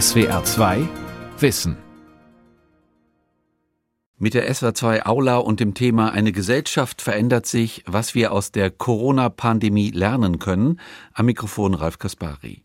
SWR 2 Wissen mit der SWR2 Aula und dem Thema Eine Gesellschaft verändert sich, was wir aus der Corona-Pandemie lernen können, am Mikrofon Ralf Kaspari.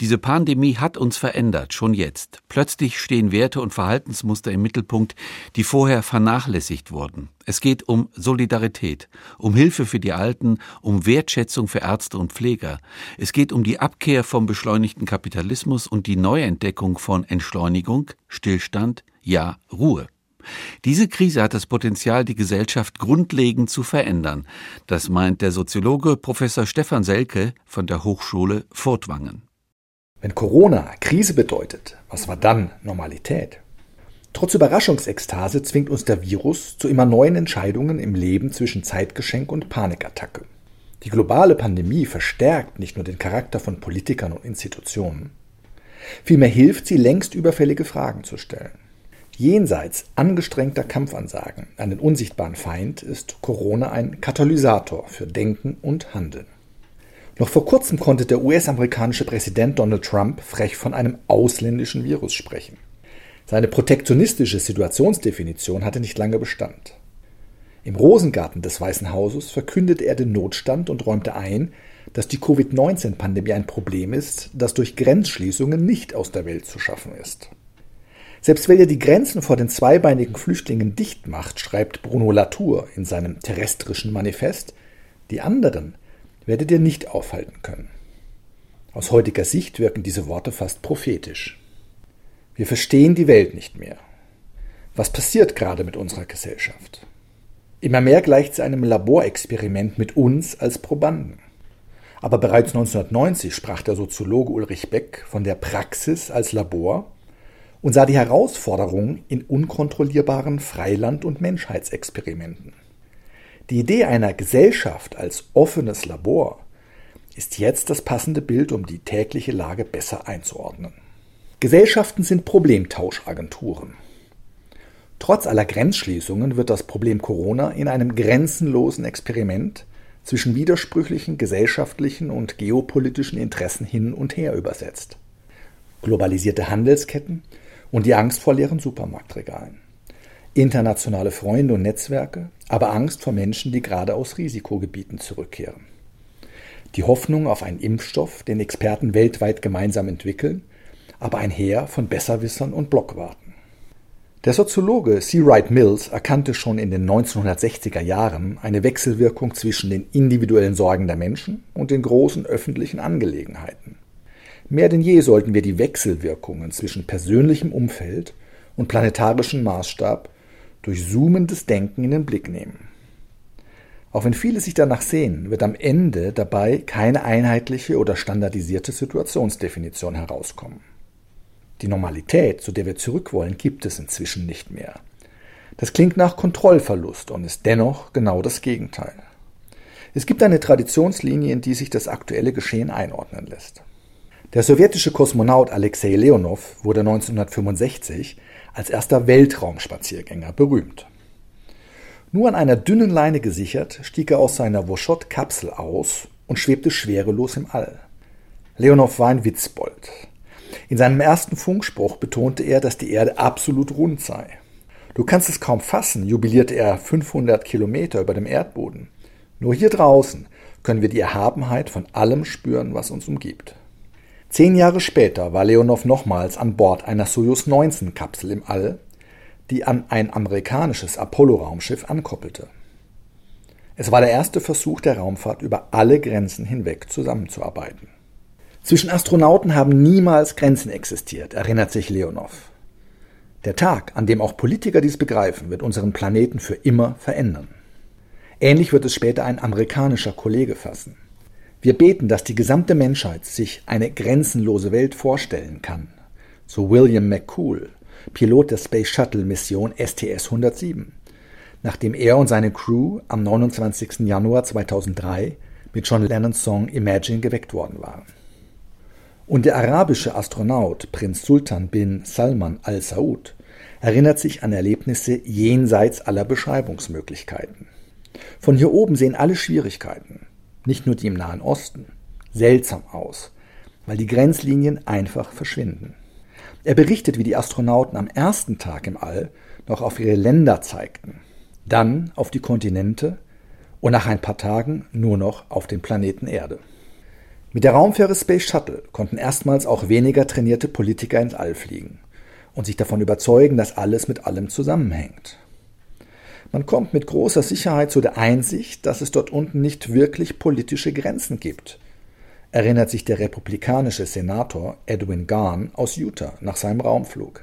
Diese Pandemie hat uns verändert, schon jetzt. Plötzlich stehen Werte und Verhaltensmuster im Mittelpunkt, die vorher vernachlässigt wurden. Es geht um Solidarität, um Hilfe für die Alten, um Wertschätzung für Ärzte und Pfleger. Es geht um die Abkehr vom beschleunigten Kapitalismus und die Neuentdeckung von Entschleunigung, Stillstand, ja Ruhe. Diese Krise hat das Potenzial, die Gesellschaft grundlegend zu verändern. Das meint der Soziologe Professor Stefan Selke von der Hochschule Furtwangen. Wenn Corona Krise bedeutet, was war dann Normalität? Trotz Überraschungsekstase zwingt uns der Virus zu immer neuen Entscheidungen im Leben zwischen Zeitgeschenk und Panikattacke. Die globale Pandemie verstärkt nicht nur den Charakter von Politikern und Institutionen, vielmehr hilft sie längst überfällige Fragen zu stellen. Jenseits angestrengter Kampfansagen an den unsichtbaren Feind ist Corona ein Katalysator für Denken und Handeln. Noch vor kurzem konnte der US-amerikanische Präsident Donald Trump frech von einem ausländischen Virus sprechen. Seine protektionistische Situationsdefinition hatte nicht lange Bestand. Im Rosengarten des Weißen Hauses verkündete er den Notstand und räumte ein, dass die Covid-19-Pandemie ein Problem ist, das durch Grenzschließungen nicht aus der Welt zu schaffen ist. Selbst wenn er die Grenzen vor den zweibeinigen Flüchtlingen dicht macht, schreibt Bruno Latour in seinem terrestrischen Manifest, die anderen werdet ihr nicht aufhalten können. Aus heutiger Sicht wirken diese Worte fast prophetisch. Wir verstehen die Welt nicht mehr. Was passiert gerade mit unserer Gesellschaft? Immer mehr gleicht sie einem Laborexperiment mit uns als Probanden. Aber bereits 1990 sprach der Soziologe Ulrich Beck von der Praxis als Labor und sah die Herausforderung in unkontrollierbaren Freiland- und Menschheitsexperimenten. Die Idee einer Gesellschaft als offenes Labor ist jetzt das passende Bild, um die tägliche Lage besser einzuordnen. Gesellschaften sind Problemtauschagenturen. Trotz aller Grenzschließungen wird das Problem Corona in einem grenzenlosen Experiment zwischen widersprüchlichen gesellschaftlichen und geopolitischen Interessen hin und her übersetzt. Globalisierte Handelsketten und die Angst vor leeren Supermarktregalen internationale Freunde und Netzwerke, aber Angst vor Menschen, die gerade aus Risikogebieten zurückkehren. Die Hoffnung auf einen Impfstoff, den Experten weltweit gemeinsam entwickeln, aber ein Heer von Besserwissern und Blockwarten. Der Soziologe C. Wright Mills erkannte schon in den 1960er Jahren eine Wechselwirkung zwischen den individuellen Sorgen der Menschen und den großen öffentlichen Angelegenheiten. Mehr denn je sollten wir die Wechselwirkungen zwischen persönlichem Umfeld und planetarischem Maßstab durch zoomendes Denken in den Blick nehmen. Auch wenn viele sich danach sehen, wird am Ende dabei keine einheitliche oder standardisierte Situationsdefinition herauskommen. Die Normalität, zu der wir zurück wollen, gibt es inzwischen nicht mehr. Das klingt nach Kontrollverlust und ist dennoch genau das Gegenteil. Es gibt eine Traditionslinie, in die sich das aktuelle Geschehen einordnen lässt. Der sowjetische Kosmonaut Alexei Leonov wurde 1965 als erster Weltraumspaziergänger berühmt. Nur an einer dünnen Leine gesichert, stieg er aus seiner Woschott-Kapsel aus und schwebte schwerelos im All. Leonov war ein Witzbold. In seinem ersten Funkspruch betonte er, dass die Erde absolut rund sei. Du kannst es kaum fassen, jubilierte er 500 Kilometer über dem Erdboden. Nur hier draußen können wir die Erhabenheit von allem spüren, was uns umgibt. Zehn Jahre später war Leonov nochmals an Bord einer Soyuz-19-Kapsel im All, die an ein amerikanisches Apollo-Raumschiff ankoppelte. Es war der erste Versuch der Raumfahrt, über alle Grenzen hinweg zusammenzuarbeiten. Zwischen Astronauten haben niemals Grenzen existiert, erinnert sich Leonov. Der Tag, an dem auch Politiker dies begreifen, wird unseren Planeten für immer verändern. Ähnlich wird es später ein amerikanischer Kollege fassen. Wir beten, dass die gesamte Menschheit sich eine grenzenlose Welt vorstellen kann. So William McCool, Pilot der Space Shuttle Mission STS-107, nachdem er und seine Crew am 29. Januar 2003 mit John Lennons Song Imagine geweckt worden waren. Und der arabische Astronaut Prinz Sultan bin Salman al Saud erinnert sich an Erlebnisse jenseits aller Beschreibungsmöglichkeiten. Von hier oben sehen alle Schwierigkeiten, nicht nur die im Nahen Osten, seltsam aus, weil die Grenzlinien einfach verschwinden. Er berichtet, wie die Astronauten am ersten Tag im All noch auf ihre Länder zeigten, dann auf die Kontinente und nach ein paar Tagen nur noch auf den Planeten Erde. Mit der Raumfähre Space Shuttle konnten erstmals auch weniger trainierte Politiker ins All fliegen und sich davon überzeugen, dass alles mit allem zusammenhängt. Man kommt mit großer Sicherheit zu der Einsicht, dass es dort unten nicht wirklich politische Grenzen gibt, erinnert sich der republikanische Senator Edwin Garn aus Utah nach seinem Raumflug.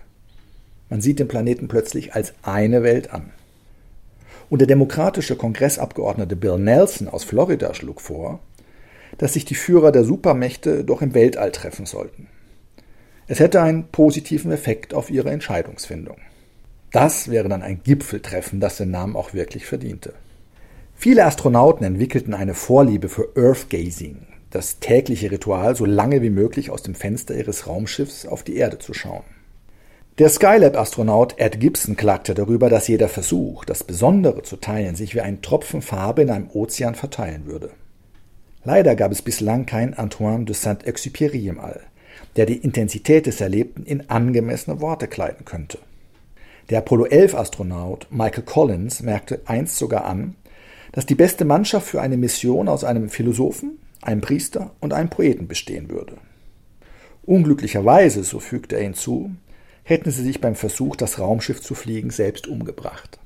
Man sieht den Planeten plötzlich als eine Welt an. Und der demokratische Kongressabgeordnete Bill Nelson aus Florida schlug vor, dass sich die Führer der Supermächte doch im Weltall treffen sollten. Es hätte einen positiven Effekt auf ihre Entscheidungsfindung. Das wäre dann ein Gipfeltreffen, das den Namen auch wirklich verdiente. Viele Astronauten entwickelten eine Vorliebe für Earth Gazing, das tägliche Ritual, so lange wie möglich aus dem Fenster ihres Raumschiffs auf die Erde zu schauen. Der Skylab-Astronaut Ed Gibson klagte darüber, dass jeder Versuch, das Besondere zu teilen, sich wie ein Tropfen Farbe in einem Ozean verteilen würde. Leider gab es bislang kein Antoine de Saint-Exupéry im All, der die Intensität des Erlebten in angemessene Worte kleiden könnte. Der Apollo 11-Astronaut Michael Collins merkte einst sogar an, dass die beste Mannschaft für eine Mission aus einem Philosophen, einem Priester und einem Poeten bestehen würde. Unglücklicherweise, so fügte er hinzu, hätten sie sich beim Versuch, das Raumschiff zu fliegen, selbst umgebracht.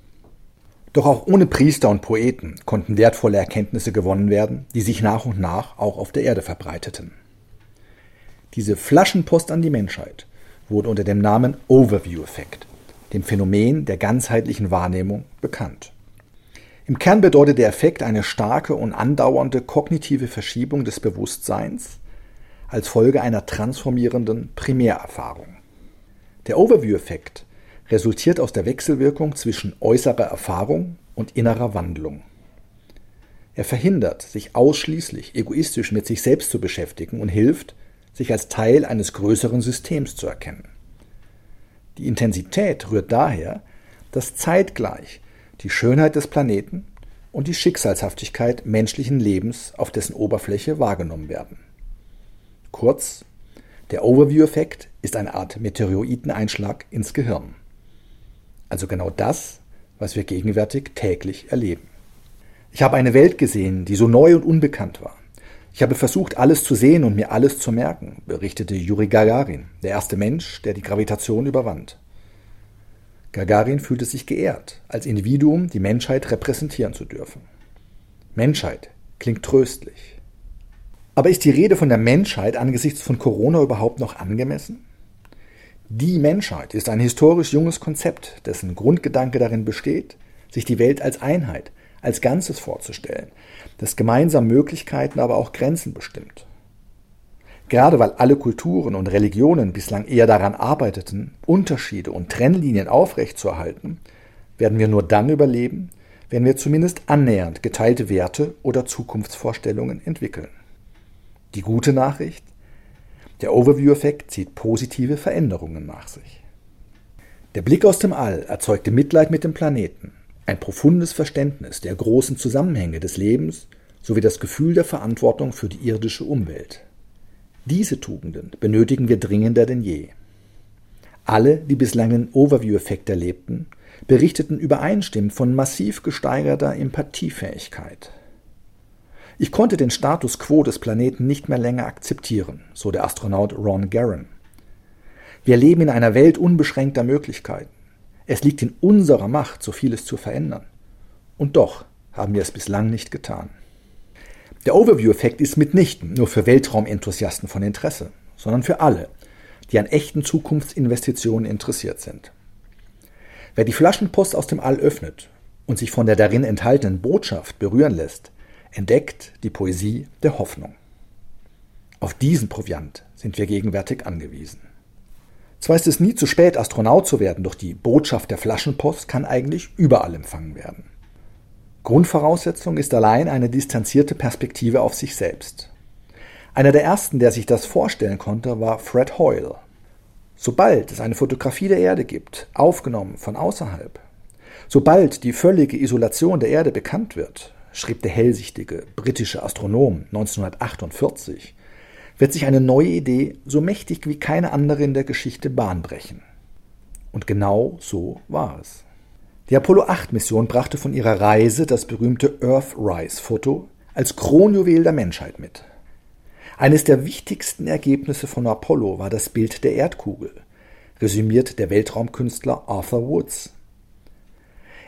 Doch auch ohne Priester und Poeten konnten wertvolle Erkenntnisse gewonnen werden, die sich nach und nach auch auf der Erde verbreiteten. Diese Flaschenpost an die Menschheit wurde unter dem Namen Overview-Effekt, dem Phänomen der ganzheitlichen Wahrnehmung, bekannt. Im Kern bedeutet der Effekt eine starke und andauernde kognitive Verschiebung des Bewusstseins als Folge einer transformierenden Primärerfahrung. Der Overview-Effekt resultiert aus der Wechselwirkung zwischen äußerer Erfahrung und innerer Wandlung. Er verhindert, sich ausschließlich egoistisch mit sich selbst zu beschäftigen und hilft, sich als Teil eines größeren Systems zu erkennen. Die Intensität rührt daher, dass zeitgleich die Schönheit des Planeten und die Schicksalshaftigkeit menschlichen Lebens auf dessen Oberfläche wahrgenommen werden. Kurz, der Overview-Effekt ist eine Art Meteoroideneinschlag ins Gehirn. Also genau das, was wir gegenwärtig täglich erleben. Ich habe eine Welt gesehen, die so neu und unbekannt war. Ich habe versucht, alles zu sehen und mir alles zu merken, berichtete Juri Gagarin, der erste Mensch, der die Gravitation überwand. Gagarin fühlte sich geehrt, als Individuum die Menschheit repräsentieren zu dürfen. Menschheit klingt tröstlich. Aber ist die Rede von der Menschheit angesichts von Corona überhaupt noch angemessen? Die Menschheit ist ein historisch junges Konzept, dessen Grundgedanke darin besteht, sich die Welt als Einheit, als Ganzes vorzustellen, das gemeinsam Möglichkeiten, aber auch Grenzen bestimmt. Gerade weil alle Kulturen und Religionen bislang eher daran arbeiteten, Unterschiede und Trennlinien aufrechtzuerhalten, werden wir nur dann überleben, wenn wir zumindest annähernd geteilte Werte oder Zukunftsvorstellungen entwickeln. Die gute Nachricht? Der Overview-Effekt zieht positive Veränderungen nach sich. Der Blick aus dem All erzeugte Mitleid mit dem Planeten, ein profundes Verständnis der großen Zusammenhänge des Lebens sowie das Gefühl der Verantwortung für die irdische Umwelt. Diese Tugenden benötigen wir dringender denn je. Alle, die bislang den Overview-Effekt erlebten, berichteten übereinstimmend von massiv gesteigerter Empathiefähigkeit. Ich konnte den Status quo des Planeten nicht mehr länger akzeptieren, so der Astronaut Ron Garren. Wir leben in einer Welt unbeschränkter Möglichkeiten. Es liegt in unserer Macht, so vieles zu verändern. Und doch haben wir es bislang nicht getan. Der Overview-Effekt ist mitnichten nur für Weltraumenthusiasten von Interesse, sondern für alle, die an echten Zukunftsinvestitionen interessiert sind. Wer die Flaschenpost aus dem All öffnet und sich von der darin enthaltenen Botschaft berühren lässt, entdeckt die Poesie der Hoffnung. Auf diesen Proviant sind wir gegenwärtig angewiesen. Zwar ist es nie zu spät, Astronaut zu werden, doch die Botschaft der Flaschenpost kann eigentlich überall empfangen werden. Grundvoraussetzung ist allein eine distanzierte Perspektive auf sich selbst. Einer der ersten, der sich das vorstellen konnte, war Fred Hoyle. Sobald es eine Fotografie der Erde gibt, aufgenommen von außerhalb, sobald die völlige Isolation der Erde bekannt wird, schrieb der hellsichtige britische Astronom 1948, wird sich eine neue Idee so mächtig wie keine andere in der Geschichte Bahn brechen. Und genau so war es. Die Apollo 8 Mission brachte von ihrer Reise das berühmte Earthrise-Foto als Kronjuwel der Menschheit mit. Eines der wichtigsten Ergebnisse von Apollo war das Bild der Erdkugel, resümiert der Weltraumkünstler Arthur Woods.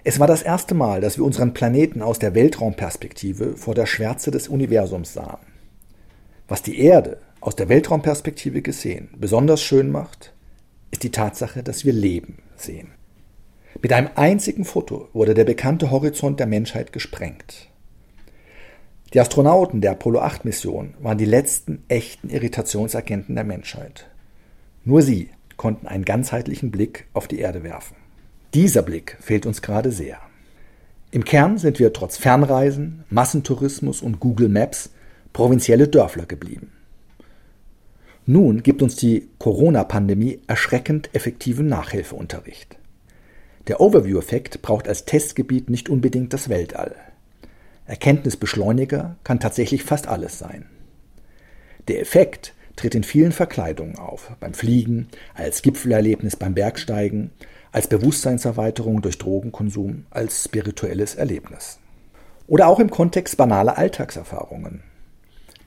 Es war das erste Mal, dass wir unseren Planeten aus der Weltraumperspektive vor der Schwärze des Universums sahen. Was die Erde aus der Weltraumperspektive gesehen besonders schön macht, ist die Tatsache, dass wir Leben sehen. Mit einem einzigen Foto wurde der bekannte Horizont der Menschheit gesprengt. Die Astronauten der Apollo 8 Mission waren die letzten echten Irritationsagenten der Menschheit. Nur sie konnten einen ganzheitlichen Blick auf die Erde werfen. Dieser Blick fehlt uns gerade sehr. Im Kern sind wir trotz Fernreisen, Massentourismus und Google Maps provinzielle Dörfler geblieben. Nun gibt uns die Corona-Pandemie erschreckend effektiven Nachhilfeunterricht. Der Overview-Effekt braucht als Testgebiet nicht unbedingt das Weltall. Erkenntnisbeschleuniger kann tatsächlich fast alles sein. Der Effekt tritt in vielen Verkleidungen auf, beim Fliegen, als Gipfelerlebnis beim Bergsteigen, als Bewusstseinserweiterung durch Drogenkonsum, als spirituelles Erlebnis. Oder auch im Kontext banaler Alltagserfahrungen,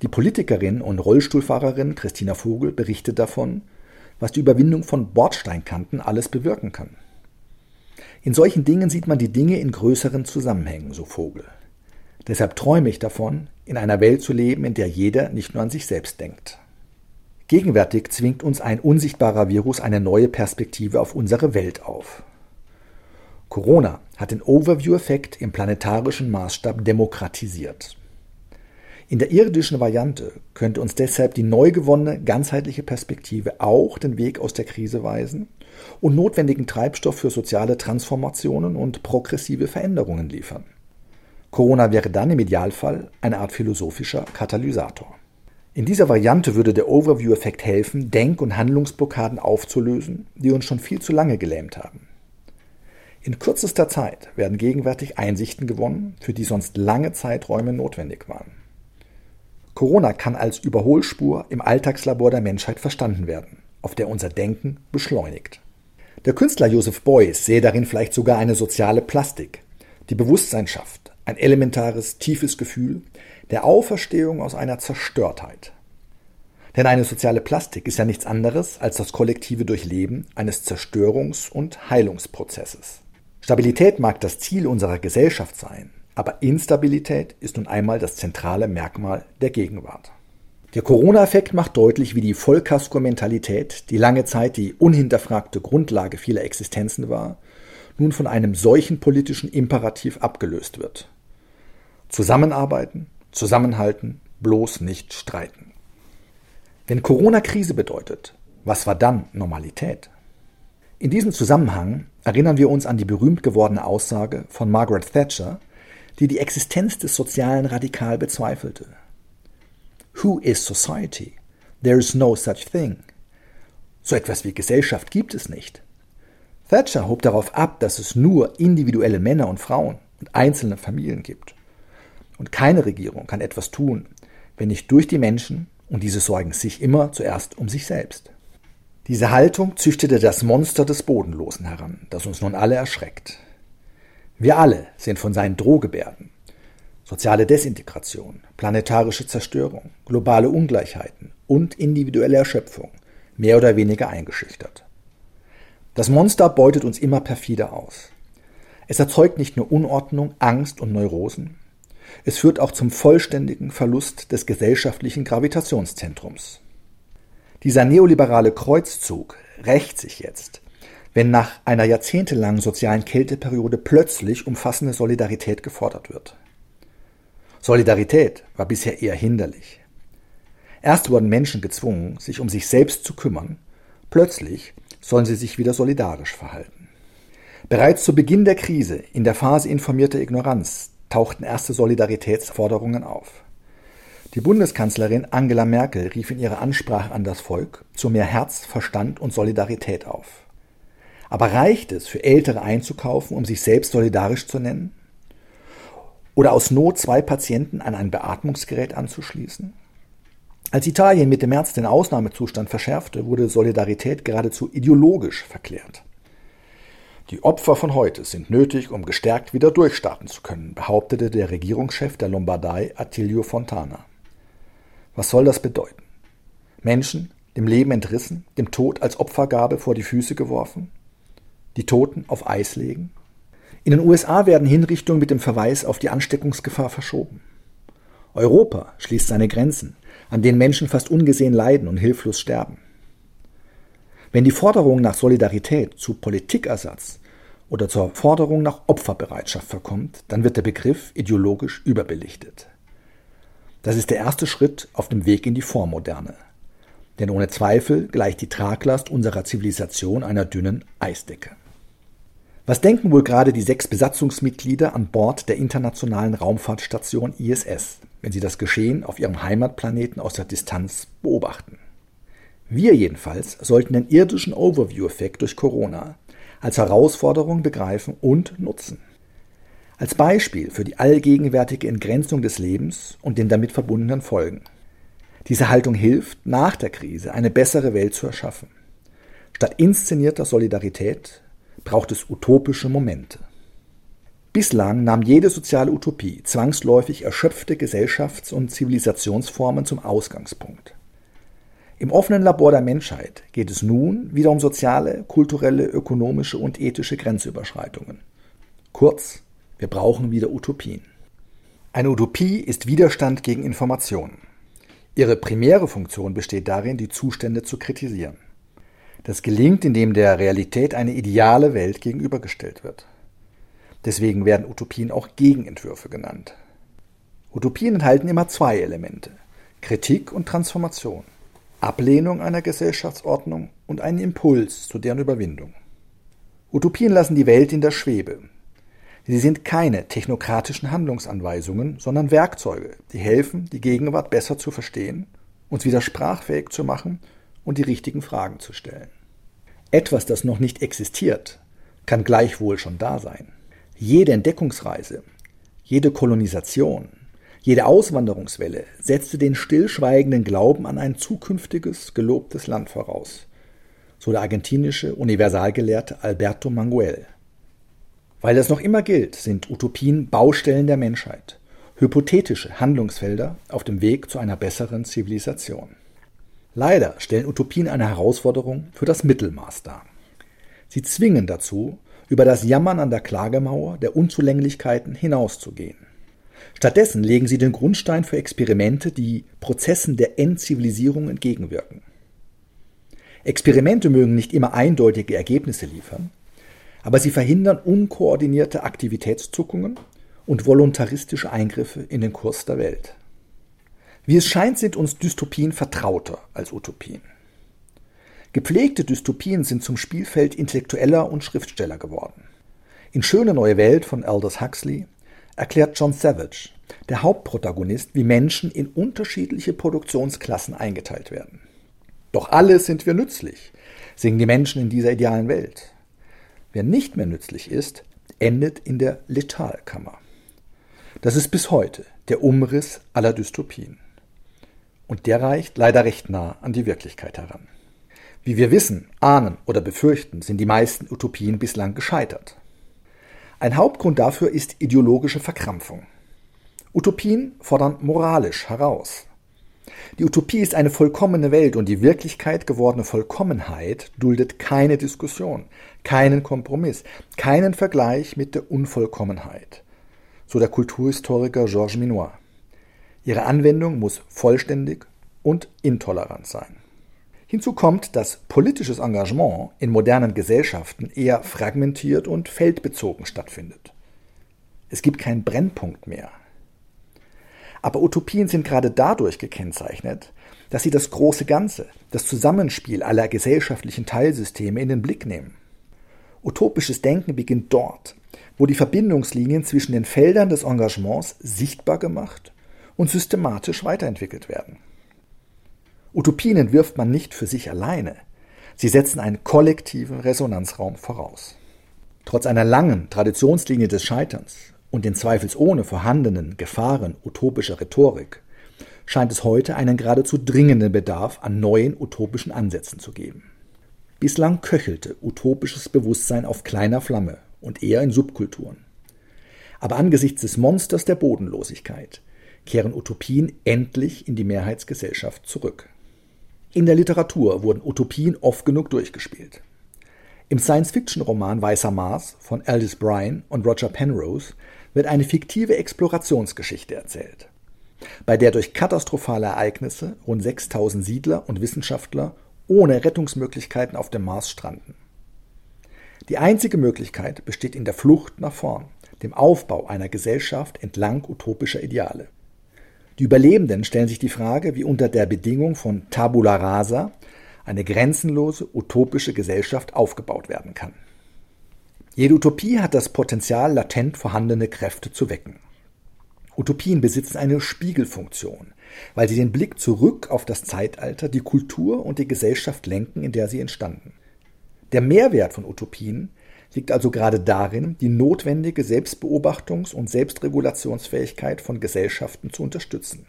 die Politikerin und Rollstuhlfahrerin Christina Vogel berichtet davon, was die Überwindung von Bordsteinkanten alles bewirken kann. In solchen Dingen sieht man die Dinge in größeren Zusammenhängen, so Vogel. Deshalb träume ich davon, in einer Welt zu leben, in der jeder nicht nur an sich selbst denkt. Gegenwärtig zwingt uns ein unsichtbarer Virus eine neue Perspektive auf unsere Welt auf. Corona hat den Overview-Effekt im planetarischen Maßstab demokratisiert. In der irdischen Variante könnte uns deshalb die neu gewonnene ganzheitliche Perspektive auch den Weg aus der Krise weisen und notwendigen Treibstoff für soziale Transformationen und progressive Veränderungen liefern. Corona wäre dann im Idealfall eine Art philosophischer Katalysator. In dieser Variante würde der Overview-Effekt helfen, Denk- und Handlungsblockaden aufzulösen, die uns schon viel zu lange gelähmt haben. In kürzester Zeit werden gegenwärtig Einsichten gewonnen, für die sonst lange Zeiträume notwendig waren. Corona kann als Überholspur im Alltagslabor der Menschheit verstanden werden, auf der unser Denken beschleunigt. Der Künstler Joseph Beuys sehe darin vielleicht sogar eine soziale Plastik, die Bewusstsein schafft, ein elementares, tiefes Gefühl der Auferstehung aus einer Zerstörtheit. Denn eine soziale Plastik ist ja nichts anderes als das kollektive Durchleben eines Zerstörungs- und Heilungsprozesses. Stabilität mag das Ziel unserer Gesellschaft sein, aber Instabilität ist nun einmal das zentrale Merkmal der Gegenwart. Der Corona-Effekt macht deutlich, wie die Vollkasko-Mentalität, die lange Zeit die unhinterfragte Grundlage vieler Existenzen war, nun von einem solchen politischen Imperativ abgelöst wird. Zusammenarbeiten, zusammenhalten, bloß nicht streiten. Wenn Corona Krise bedeutet, was war dann Normalität? In diesem Zusammenhang erinnern wir uns an die berühmt gewordene Aussage von Margaret Thatcher, die die Existenz des sozialen Radikal bezweifelte. Who is society? There is no such thing. So etwas wie Gesellschaft gibt es nicht. Thatcher hob darauf ab, dass es nur individuelle Männer und Frauen und einzelne Familien gibt. Und keine Regierung kann etwas tun, wenn nicht durch die Menschen, und diese sorgen sich immer zuerst um sich selbst. Diese Haltung züchtete das Monster des Bodenlosen heran, das uns nun alle erschreckt. Wir alle sind von seinen Drohgebärden, soziale Desintegration, planetarische Zerstörung, globale Ungleichheiten und individuelle Erschöpfung mehr oder weniger eingeschüchtert. Das Monster beutet uns immer perfider aus. Es erzeugt nicht nur Unordnung, Angst und Neurosen, es führt auch zum vollständigen Verlust des gesellschaftlichen Gravitationszentrums. Dieser neoliberale Kreuzzug rächt sich jetzt wenn nach einer jahrzehntelangen sozialen Kälteperiode plötzlich umfassende Solidarität gefordert wird. Solidarität war bisher eher hinderlich. Erst wurden Menschen gezwungen, sich um sich selbst zu kümmern, plötzlich sollen sie sich wieder solidarisch verhalten. Bereits zu Beginn der Krise, in der Phase informierter Ignoranz, tauchten erste Solidaritätsforderungen auf. Die Bundeskanzlerin Angela Merkel rief in ihrer Ansprache an das Volk zu mehr Herz, Verstand und Solidarität auf. Aber reicht es, für Ältere einzukaufen, um sich selbst solidarisch zu nennen? Oder aus Not zwei Patienten an ein Beatmungsgerät anzuschließen? Als Italien Mitte März den Ausnahmezustand verschärfte, wurde Solidarität geradezu ideologisch verklärt. Die Opfer von heute sind nötig, um gestärkt wieder durchstarten zu können, behauptete der Regierungschef der Lombardei Attilio Fontana. Was soll das bedeuten? Menschen, dem Leben entrissen, dem Tod als Opfergabe vor die Füße geworfen? Die Toten auf Eis legen? In den USA werden Hinrichtungen mit dem Verweis auf die Ansteckungsgefahr verschoben. Europa schließt seine Grenzen, an denen Menschen fast ungesehen leiden und hilflos sterben. Wenn die Forderung nach Solidarität zu Politikersatz oder zur Forderung nach Opferbereitschaft verkommt, dann wird der Begriff ideologisch überbelichtet. Das ist der erste Schritt auf dem Weg in die Vormoderne. Denn ohne Zweifel gleicht die Traglast unserer Zivilisation einer dünnen Eisdecke. Was denken wohl gerade die sechs Besatzungsmitglieder an Bord der internationalen Raumfahrtstation ISS, wenn sie das Geschehen auf ihrem Heimatplaneten aus der Distanz beobachten? Wir jedenfalls sollten den irdischen Overview-Effekt durch Corona als Herausforderung begreifen und nutzen. Als Beispiel für die allgegenwärtige Entgrenzung des Lebens und den damit verbundenen Folgen. Diese Haltung hilft, nach der Krise eine bessere Welt zu erschaffen. Statt inszenierter Solidarität braucht es utopische Momente. Bislang nahm jede soziale Utopie zwangsläufig erschöpfte Gesellschafts- und Zivilisationsformen zum Ausgangspunkt. Im offenen Labor der Menschheit geht es nun wieder um soziale, kulturelle, ökonomische und ethische Grenzüberschreitungen. Kurz, wir brauchen wieder Utopien. Eine Utopie ist Widerstand gegen Informationen. Ihre primäre Funktion besteht darin, die Zustände zu kritisieren. Das gelingt, indem der Realität eine ideale Welt gegenübergestellt wird. Deswegen werden Utopien auch Gegenentwürfe genannt. Utopien enthalten immer zwei Elemente Kritik und Transformation. Ablehnung einer Gesellschaftsordnung und einen Impuls zu deren Überwindung. Utopien lassen die Welt in der Schwebe. Sie sind keine technokratischen Handlungsanweisungen, sondern Werkzeuge, die helfen, die Gegenwart besser zu verstehen, uns wieder sprachfähig zu machen und die richtigen Fragen zu stellen. Etwas, das noch nicht existiert, kann gleichwohl schon da sein. Jede Entdeckungsreise, jede Kolonisation, jede Auswanderungswelle setzte den stillschweigenden Glauben an ein zukünftiges, gelobtes Land voraus, so der argentinische Universalgelehrte Alberto Manguel. Weil das noch immer gilt, sind Utopien Baustellen der Menschheit, hypothetische Handlungsfelder auf dem Weg zu einer besseren Zivilisation. Leider stellen Utopien eine Herausforderung für das Mittelmaß dar. Sie zwingen dazu, über das Jammern an der Klagemauer der Unzulänglichkeiten hinauszugehen. Stattdessen legen sie den Grundstein für Experimente, die Prozessen der Entzivilisierung entgegenwirken. Experimente mögen nicht immer eindeutige Ergebnisse liefern, aber sie verhindern unkoordinierte Aktivitätszuckungen und voluntaristische Eingriffe in den Kurs der Welt. Wie es scheint, sind uns Dystopien vertrauter als Utopien. Gepflegte Dystopien sind zum Spielfeld Intellektueller und Schriftsteller geworden. In Schöne neue Welt von Aldous Huxley erklärt John Savage, der Hauptprotagonist, wie Menschen in unterschiedliche Produktionsklassen eingeteilt werden. Doch alle sind wir nützlich, singen die Menschen in dieser idealen Welt. Wer nicht mehr nützlich ist, endet in der Letalkammer. Das ist bis heute der Umriss aller Dystopien. Und der reicht leider recht nah an die Wirklichkeit heran. Wie wir wissen, ahnen oder befürchten, sind die meisten Utopien bislang gescheitert. Ein Hauptgrund dafür ist ideologische Verkrampfung. Utopien fordern moralisch heraus. Die Utopie ist eine vollkommene Welt und die Wirklichkeit gewordene Vollkommenheit duldet keine Diskussion, keinen Kompromiss, keinen Vergleich mit der Unvollkommenheit. So der Kulturhistoriker Georges Minoir. Ihre Anwendung muss vollständig und intolerant sein. Hinzu kommt, dass politisches Engagement in modernen Gesellschaften eher fragmentiert und feldbezogen stattfindet. Es gibt keinen Brennpunkt mehr. Aber Utopien sind gerade dadurch gekennzeichnet, dass sie das große Ganze, das Zusammenspiel aller gesellschaftlichen Teilsysteme in den Blick nehmen. Utopisches Denken beginnt dort, wo die Verbindungslinien zwischen den Feldern des Engagements sichtbar gemacht und systematisch weiterentwickelt werden. Utopien entwirft man nicht für sich alleine. Sie setzen einen kollektiven Resonanzraum voraus. Trotz einer langen Traditionslinie des Scheiterns und den zweifelsohne vorhandenen Gefahren utopischer Rhetorik scheint es heute einen geradezu dringenden Bedarf an neuen utopischen Ansätzen zu geben. Bislang köchelte utopisches Bewusstsein auf kleiner Flamme und eher in Subkulturen. Aber angesichts des Monsters der Bodenlosigkeit kehren Utopien endlich in die Mehrheitsgesellschaft zurück. In der Literatur wurden Utopien oft genug durchgespielt. Im Science-Fiction-Roman Weißer Mars von Aldous Bryan und Roger Penrose wird eine fiktive Explorationsgeschichte erzählt, bei der durch katastrophale Ereignisse rund 6000 Siedler und Wissenschaftler ohne Rettungsmöglichkeiten auf dem Mars stranden. Die einzige Möglichkeit besteht in der Flucht nach vorn, dem Aufbau einer Gesellschaft entlang utopischer Ideale. Die Überlebenden stellen sich die Frage, wie unter der Bedingung von Tabula rasa eine grenzenlose utopische Gesellschaft aufgebaut werden kann. Jede Utopie hat das Potenzial, latent vorhandene Kräfte zu wecken. Utopien besitzen eine Spiegelfunktion, weil sie den Blick zurück auf das Zeitalter, die Kultur und die Gesellschaft lenken, in der sie entstanden. Der Mehrwert von Utopien liegt also gerade darin, die notwendige Selbstbeobachtungs- und Selbstregulationsfähigkeit von Gesellschaften zu unterstützen.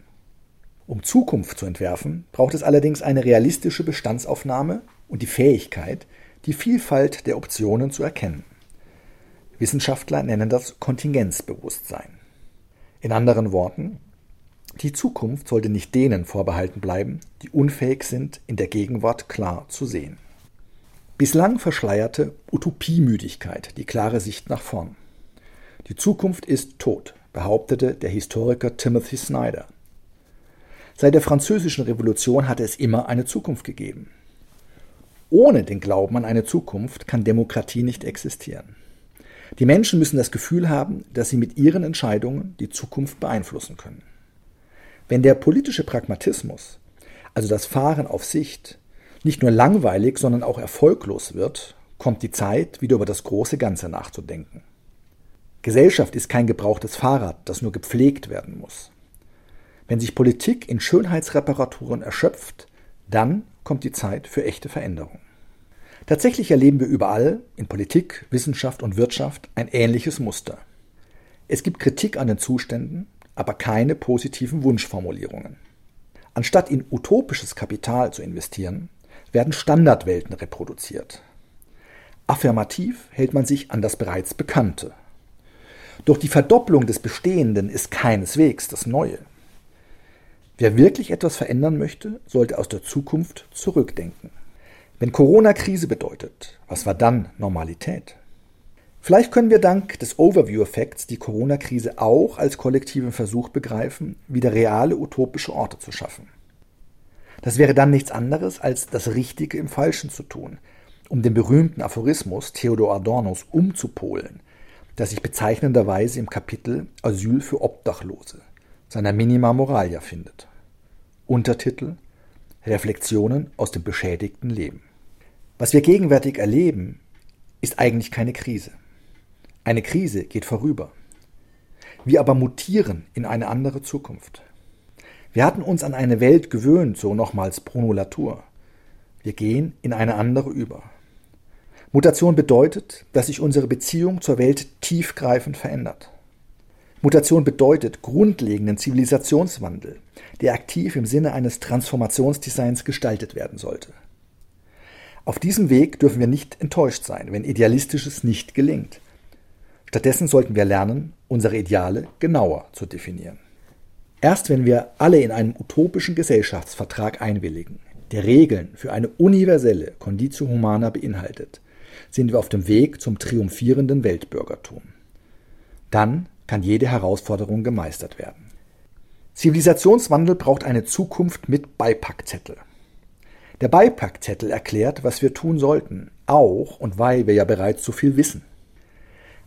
Um Zukunft zu entwerfen, braucht es allerdings eine realistische Bestandsaufnahme und die Fähigkeit, die Vielfalt der Optionen zu erkennen. Wissenschaftler nennen das Kontingenzbewusstsein. In anderen Worten, die Zukunft sollte nicht denen vorbehalten bleiben, die unfähig sind, in der Gegenwart klar zu sehen. Bislang verschleierte Utopiemüdigkeit die klare Sicht nach vorn. Die Zukunft ist tot, behauptete der Historiker Timothy Snyder. Seit der Französischen Revolution hatte es immer eine Zukunft gegeben. Ohne den Glauben an eine Zukunft kann Demokratie nicht existieren. Die Menschen müssen das Gefühl haben, dass sie mit ihren Entscheidungen die Zukunft beeinflussen können. Wenn der politische Pragmatismus, also das Fahren auf Sicht, nicht nur langweilig, sondern auch erfolglos wird, kommt die Zeit, wieder über das große Ganze nachzudenken. Gesellschaft ist kein gebrauchtes Fahrrad, das nur gepflegt werden muss. Wenn sich Politik in Schönheitsreparaturen erschöpft, dann kommt die Zeit für echte Veränderung. Tatsächlich erleben wir überall, in Politik, Wissenschaft und Wirtschaft, ein ähnliches Muster. Es gibt Kritik an den Zuständen, aber keine positiven Wunschformulierungen. Anstatt in utopisches Kapital zu investieren, werden Standardwelten reproduziert. Affirmativ hält man sich an das bereits Bekannte. Doch die Verdopplung des Bestehenden ist keineswegs das Neue. Wer wirklich etwas verändern möchte, sollte aus der Zukunft zurückdenken. Wenn Corona Krise bedeutet, was war dann Normalität? Vielleicht können wir dank des Overview-Effekts die Corona-Krise auch als kollektiven Versuch begreifen, wieder reale utopische Orte zu schaffen. Das wäre dann nichts anderes, als das Richtige im Falschen zu tun, um den berühmten Aphorismus Theodor Adornos umzupolen, der sich bezeichnenderweise im Kapitel Asyl für Obdachlose seiner Minima Moralia findet. Untertitel Reflexionen aus dem beschädigten Leben. Was wir gegenwärtig erleben, ist eigentlich keine Krise. Eine Krise geht vorüber. Wir aber mutieren in eine andere Zukunft. Wir hatten uns an eine Welt gewöhnt, so nochmals Bruno Latour. Wir gehen in eine andere über. Mutation bedeutet, dass sich unsere Beziehung zur Welt tiefgreifend verändert. Mutation bedeutet grundlegenden Zivilisationswandel, der aktiv im Sinne eines Transformationsdesigns gestaltet werden sollte. Auf diesem Weg dürfen wir nicht enttäuscht sein, wenn Idealistisches nicht gelingt. Stattdessen sollten wir lernen, unsere Ideale genauer zu definieren. Erst wenn wir alle in einem utopischen Gesellschaftsvertrag einwilligen, der Regeln für eine universelle Conditio Humana beinhaltet, sind wir auf dem Weg zum triumphierenden Weltbürgertum. Dann kann jede Herausforderung gemeistert werden. Zivilisationswandel braucht eine Zukunft mit Beipackzettel. Der Beipackzettel erklärt, was wir tun sollten, auch und weil wir ja bereits so viel wissen.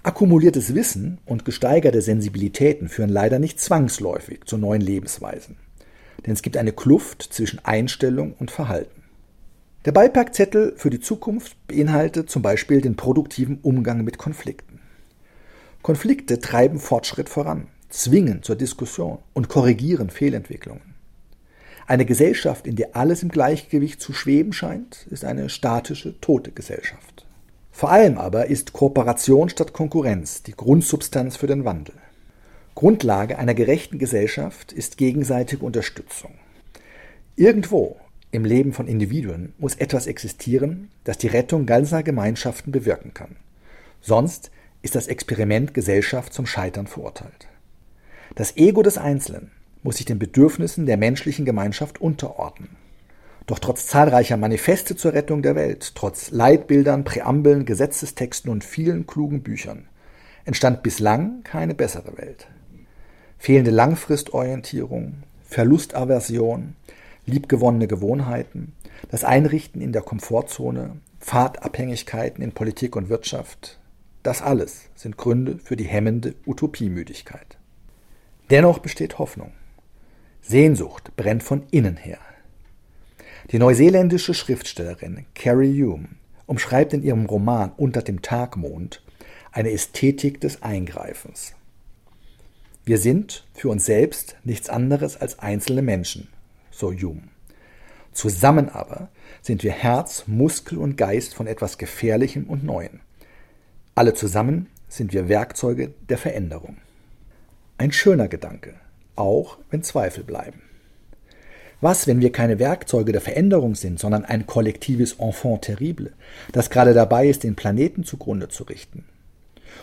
Akkumuliertes Wissen und gesteigerte Sensibilitäten führen leider nicht zwangsläufig zu neuen Lebensweisen. Denn es gibt eine Kluft zwischen Einstellung und Verhalten. Der Beipackzettel für die Zukunft beinhaltet zum Beispiel den produktiven Umgang mit Konflikten. Konflikte treiben Fortschritt voran, zwingen zur Diskussion und korrigieren Fehlentwicklungen. Eine Gesellschaft, in der alles im Gleichgewicht zu schweben scheint, ist eine statische, tote Gesellschaft. Vor allem aber ist Kooperation statt Konkurrenz die Grundsubstanz für den Wandel. Grundlage einer gerechten Gesellschaft ist gegenseitige Unterstützung. Irgendwo im Leben von Individuen muss etwas existieren, das die Rettung ganzer Gemeinschaften bewirken kann. Sonst ist das Experiment Gesellschaft zum Scheitern verurteilt. Das Ego des Einzelnen muss sich den Bedürfnissen der menschlichen Gemeinschaft unterordnen. Doch trotz zahlreicher Manifeste zur Rettung der Welt, trotz Leitbildern, Präambeln, Gesetzestexten und vielen klugen Büchern entstand bislang keine bessere Welt. Fehlende Langfristorientierung, Verlustaversion, liebgewonnene Gewohnheiten, das Einrichten in der Komfortzone, Pfadabhängigkeiten in Politik und Wirtschaft, das alles sind Gründe für die hemmende Utopiemüdigkeit. Dennoch besteht Hoffnung. Sehnsucht brennt von innen her. Die neuseeländische Schriftstellerin Carrie Hume umschreibt in ihrem Roman Unter dem Tagmond eine Ästhetik des Eingreifens. Wir sind für uns selbst nichts anderes als einzelne Menschen, so Hume. Zusammen aber sind wir Herz, Muskel und Geist von etwas Gefährlichem und Neuen. Alle zusammen sind wir Werkzeuge der Veränderung. Ein schöner Gedanke, auch wenn Zweifel bleiben. Was, wenn wir keine Werkzeuge der Veränderung sind, sondern ein kollektives Enfant terrible, das gerade dabei ist, den Planeten zugrunde zu richten?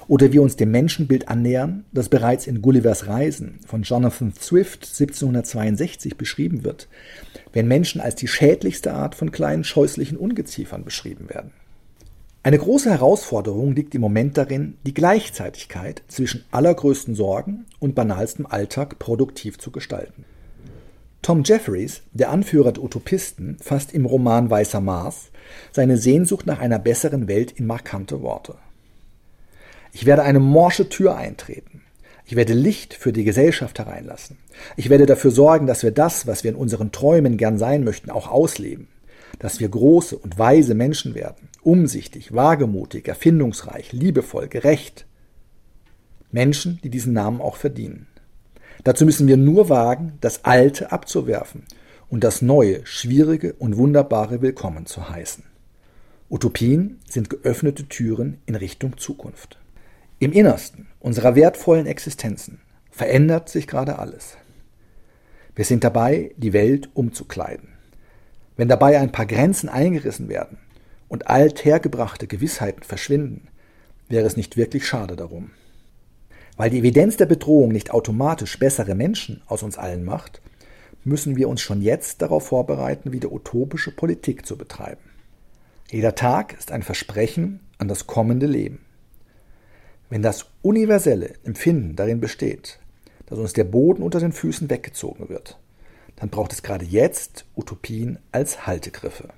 oder wir uns dem Menschenbild annähern, das bereits in Gullivers Reisen von Jonathan Swift 1762 beschrieben wird, wenn Menschen als die schädlichste Art von kleinen scheußlichen Ungeziefern beschrieben werden. Eine große Herausforderung liegt im Moment darin, die Gleichzeitigkeit zwischen allergrößten Sorgen und banalstem Alltag produktiv zu gestalten. Tom Jeffries, der Anführer der Utopisten, fasst im Roman Weißer Mars seine Sehnsucht nach einer besseren Welt in markante Worte. Ich werde eine morsche Tür eintreten. Ich werde Licht für die Gesellschaft hereinlassen. Ich werde dafür sorgen, dass wir das, was wir in unseren Träumen gern sein möchten, auch ausleben. Dass wir große und weise Menschen werden. Umsichtig, wagemutig, erfindungsreich, liebevoll, gerecht. Menschen, die diesen Namen auch verdienen. Dazu müssen wir nur wagen, das Alte abzuwerfen und das Neue, Schwierige und Wunderbare willkommen zu heißen. Utopien sind geöffnete Türen in Richtung Zukunft. Im Innersten unserer wertvollen Existenzen verändert sich gerade alles. Wir sind dabei, die Welt umzukleiden. Wenn dabei ein paar Grenzen eingerissen werden und althergebrachte Gewissheiten verschwinden, wäre es nicht wirklich schade darum. Weil die Evidenz der Bedrohung nicht automatisch bessere Menschen aus uns allen macht, müssen wir uns schon jetzt darauf vorbereiten, wieder utopische Politik zu betreiben. Jeder Tag ist ein Versprechen an das kommende Leben. Wenn das universelle Empfinden darin besteht, dass uns der Boden unter den Füßen weggezogen wird, dann braucht es gerade jetzt Utopien als Haltegriffe.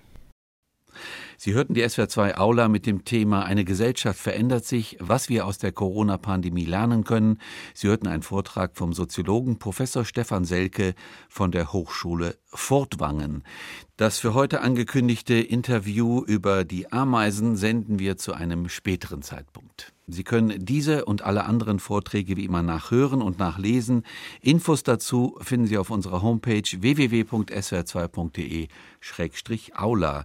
Sie hörten die SWR2 Aula mit dem Thema Eine Gesellschaft verändert sich, was wir aus der Corona-Pandemie lernen können. Sie hörten einen Vortrag vom Soziologen Professor Stefan Selke von der Hochschule Fortwangen. Das für heute angekündigte Interview über die Ameisen senden wir zu einem späteren Zeitpunkt. Sie können diese und alle anderen Vorträge wie immer nachhören und nachlesen. Infos dazu finden Sie auf unserer Homepage www.swr2.de-aula.